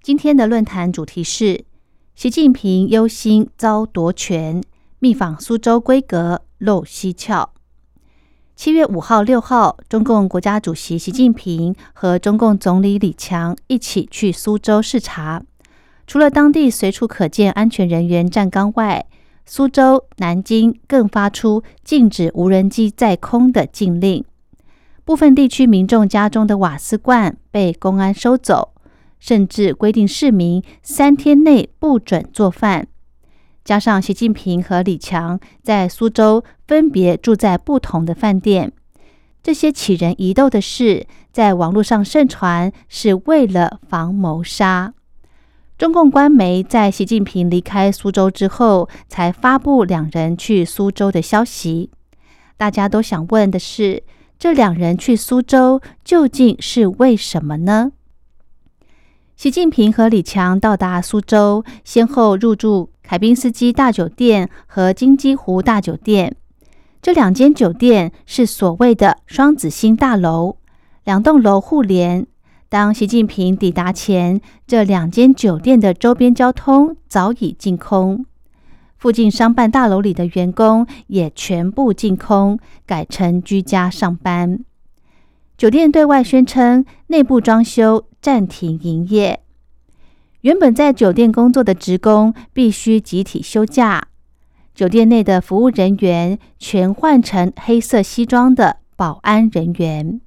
今天的论坛主题是习近平忧心遭夺权，密访苏州规格露蹊跷。七月五号、六号，中共国家主席习近平和中共总理李强一起去苏州视察。除了当地随处可见安全人员站岗外，苏州、南京更发出禁止无人机在空的禁令。部分地区民众家中的瓦斯罐被公安收走，甚至规定市民三天内不准做饭。加上习近平和李强在苏州分别住在不同的饭店，这些起人疑窦的事在网络上盛传，是为了防谋杀。中共官媒在习近平离开苏州之后，才发布两人去苏州的消息。大家都想问的是。这两人去苏州究竟是为什么呢？习近平和李强到达苏州，先后入住凯宾斯基大酒店和金鸡湖大酒店。这两间酒店是所谓的双子星大楼，两栋楼互连。当习近平抵达前，这两间酒店的周边交通早已净空。附近商办大楼里的员工也全部净空，改成居家上班。酒店对外宣称内部装修暂停营业。原本在酒店工作的职工必须集体休假。酒店内的服务人员全换成黑色西装的保安人员。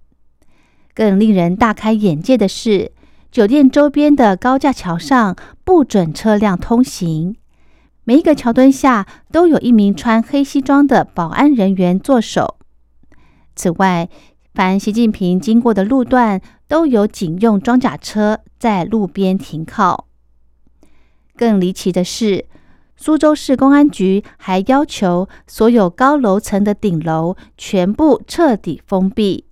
更令人大开眼界的是，酒店周边的高架桥上不准车辆通行。每一个桥墩下都有一名穿黑西装的保安人员坐守。此外，凡习近平经过的路段，都有警用装甲车在路边停靠。更离奇的是，苏州市公安局还要求所有高楼层的顶楼全部彻底封闭，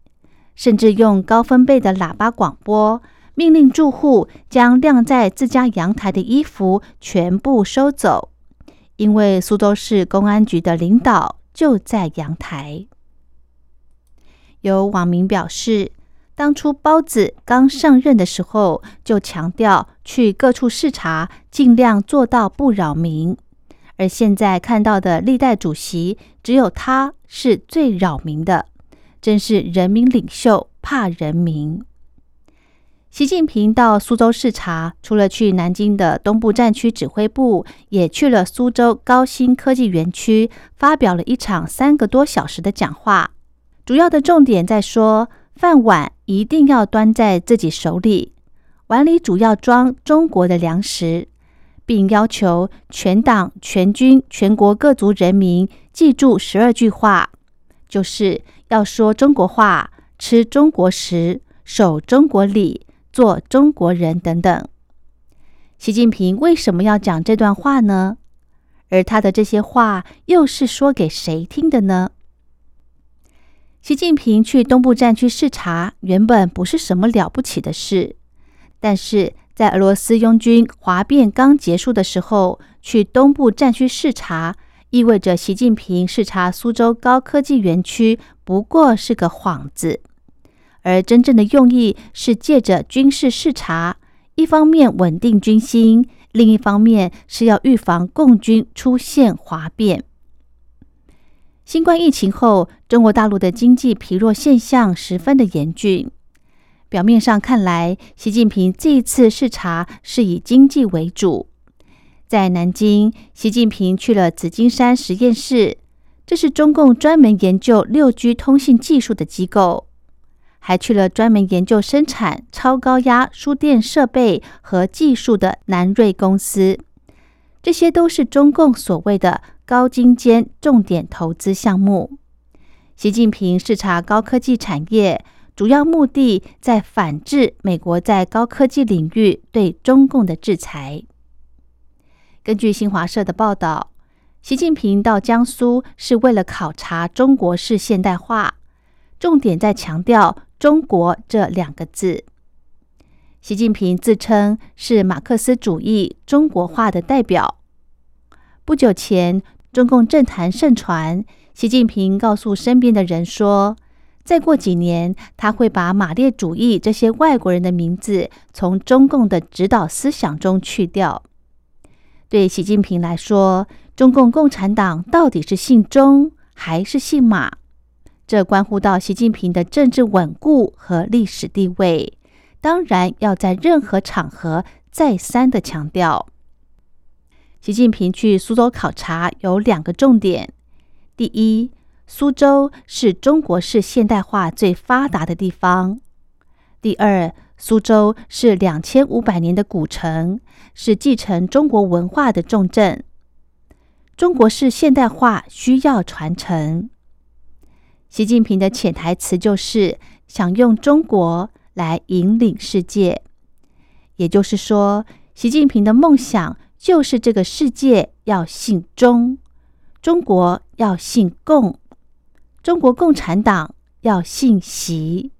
甚至用高分贝的喇叭广播，命令住户将晾在自家阳台的衣服全部收走。因为苏州市公安局的领导就在阳台。有网民表示，当初包子刚上任的时候就强调去各处视察，尽量做到不扰民。而现在看到的历代主席，只有他是最扰民的，真是人民领袖怕人民。习近平到苏州视察，除了去南京的东部战区指挥部，也去了苏州高新科技园区，发表了一场三个多小时的讲话。主要的重点在说，饭碗一定要端在自己手里，碗里主要装中国的粮食，并要求全党全军全国各族人民记住十二句话，就是要说中国话，吃中国食，守中国礼。做中国人等等，习近平为什么要讲这段话呢？而他的这些话又是说给谁听的呢？习近平去东部战区视察，原本不是什么了不起的事，但是在俄罗斯拥军哗变刚结束的时候，去东部战区视察，意味着习近平视察苏州高科技园区不过是个幌子。而真正的用意是借着军事视察，一方面稳定军心，另一方面是要预防共军出现哗变。新冠疫情后，中国大陆的经济疲弱现象十分的严峻。表面上看来，习近平这一次视察是以经济为主。在南京，习近平去了紫金山实验室，这是中共专门研究六 G 通信技术的机构。还去了专门研究生产超高压输电设备和技术的南瑞公司，这些都是中共所谓的高精尖重点投资项目。习近平视察高科技产业，主要目的在反制美国在高科技领域对中共的制裁。根据新华社的报道，习近平到江苏是为了考察中国式现代化，重点在强调“中国”这两个字。习近平自称是马克思主义中国化的代表。不久前，中共政坛盛传，习近平告诉身边的人说：“再过几年，他会把马列主义这些外国人的名字从中共的指导思想中去掉。”对习近平来说，中共共产党到底是姓钟还是姓马？这关乎到习近平的政治稳固和历史地位，当然要在任何场合再三的强调。习近平去苏州考察有两个重点：第一，苏州是中国式现代化最发达的地方；第二。苏州是两千五百年的古城，是继承中国文化的重镇。中国式现代化需要传承。习近平的潜台词就是想用中国来引领世界，也就是说，习近平的梦想就是这个世界要姓中，中国要姓共，中国共产党要姓习。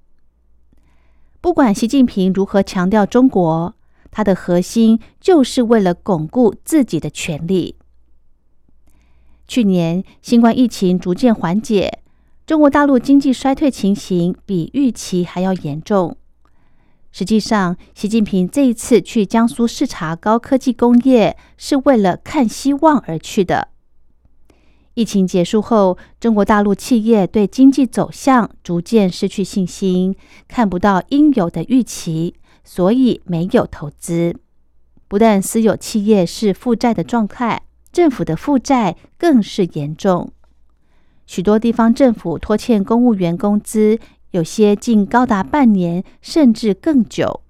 不管习近平如何强调中国，他的核心就是为了巩固自己的权利。去年新冠疫情逐渐缓解，中国大陆经济衰退情形比预期还要严重。实际上，习近平这一次去江苏视察高科技工业，是为了看希望而去的。疫情结束后，中国大陆企业对经济走向逐渐失去信心，看不到应有的预期，所以没有投资。不但私有企业是负债的状态，政府的负债更是严重。许多地方政府拖欠公务员工资，有些竟高达半年，甚至更久。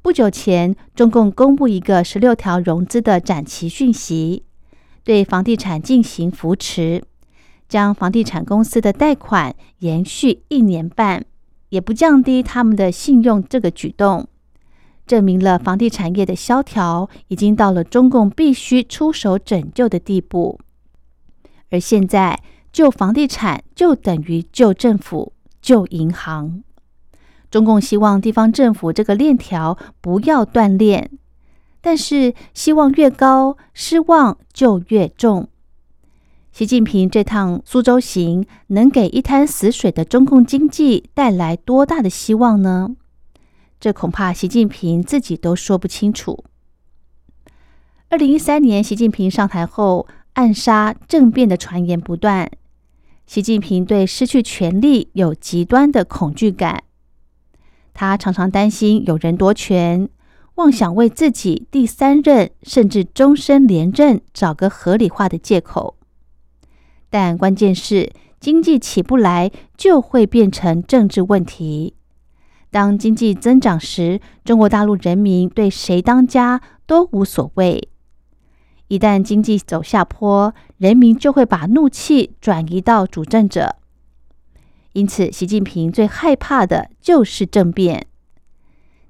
不久前，中共公布一个十六条融资的展期讯息。对房地产进行扶持，将房地产公司的贷款延续一年半，也不降低他们的信用。这个举动证明了房地产业的萧条已经到了中共必须出手拯救的地步。而现在救房地产就等于救政府、旧银行。中共希望地方政府这个链条不要断裂。但是希望越高，失望就越重。习近平这趟苏州行能给一滩死水的中共经济带来多大的希望呢？这恐怕习近平自己都说不清楚。二零一三年，习近平上台后，暗杀政变的传言不断。习近平对失去权力有极端的恐惧感，他常常担心有人夺权。妄想为自己第三任甚至终身连任找个合理化的借口，但关键是经济起不来就会变成政治问题。当经济增长时，中国大陆人民对谁当家都无所谓；一旦经济走下坡，人民就会把怒气转移到主政者。因此，习近平最害怕的就是政变。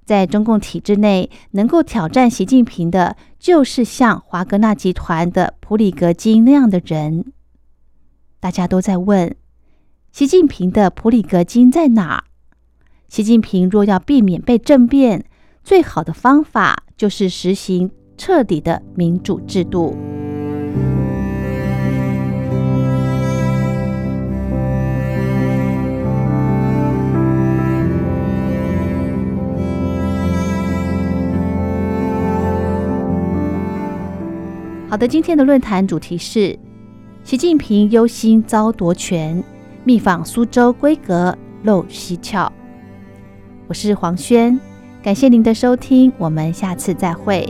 在中共体制内，能够挑战习近平的，就是像华格纳集团的普里格金那样的人。大家都在问，习近平的普里格金在哪？习近平若要避免被政变，最好的方法就是实行彻底的民主制度。好的，今天的论坛主题是习近平忧心遭夺权，密访苏州规格露蹊跷。我是黄轩，感谢您的收听，我们下次再会。